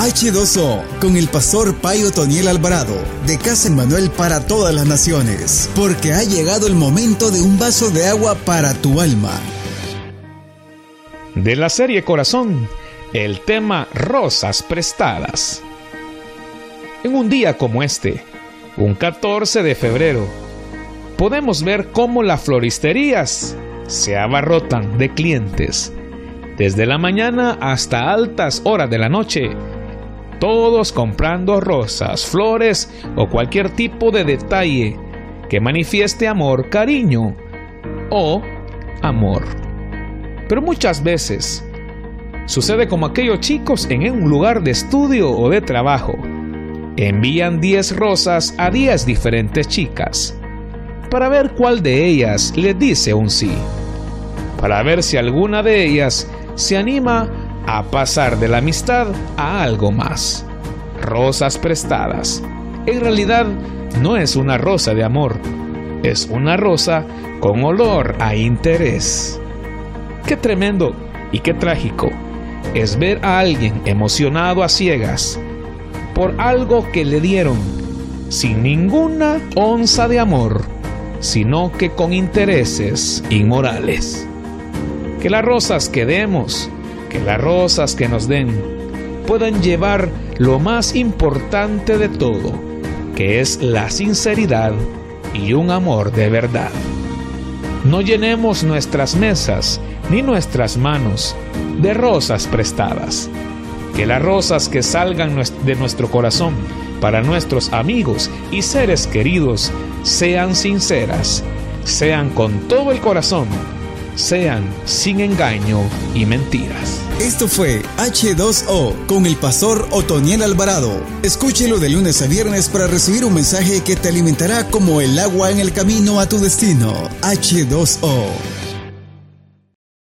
H2O con el pastor Payo Toniel Alvarado de Casa Manuel para todas las naciones, porque ha llegado el momento de un vaso de agua para tu alma. De la serie Corazón, el tema Rosas Prestadas. En un día como este, un 14 de febrero, podemos ver cómo las floristerías se abarrotan de clientes. Desde la mañana hasta altas horas de la noche, todos comprando rosas, flores o cualquier tipo de detalle que manifieste amor, cariño o amor. Pero muchas veces sucede como aquellos chicos en un lugar de estudio o de trabajo envían 10 rosas a 10 diferentes chicas para ver cuál de ellas le dice un sí, para ver si alguna de ellas se anima a pasar de la amistad a algo más. Rosas prestadas. En realidad no es una rosa de amor, es una rosa con olor a interés. Qué tremendo y qué trágico es ver a alguien emocionado a ciegas por algo que le dieron, sin ninguna onza de amor, sino que con intereses inmorales. Que las rosas que demos, que las rosas que nos den, puedan llevar lo más importante de todo, que es la sinceridad y un amor de verdad. No llenemos nuestras mesas ni nuestras manos de rosas prestadas, que las rosas que salgan de nuestro corazón para nuestros amigos y seres queridos sean sinceras, sean con todo el corazón, sean sin engaño y mentiras. Esto fue H2O con el pastor Otoniel Alvarado. Escúchelo de lunes a viernes para recibir un mensaje que te alimentará como el agua en el camino a tu destino. H2O.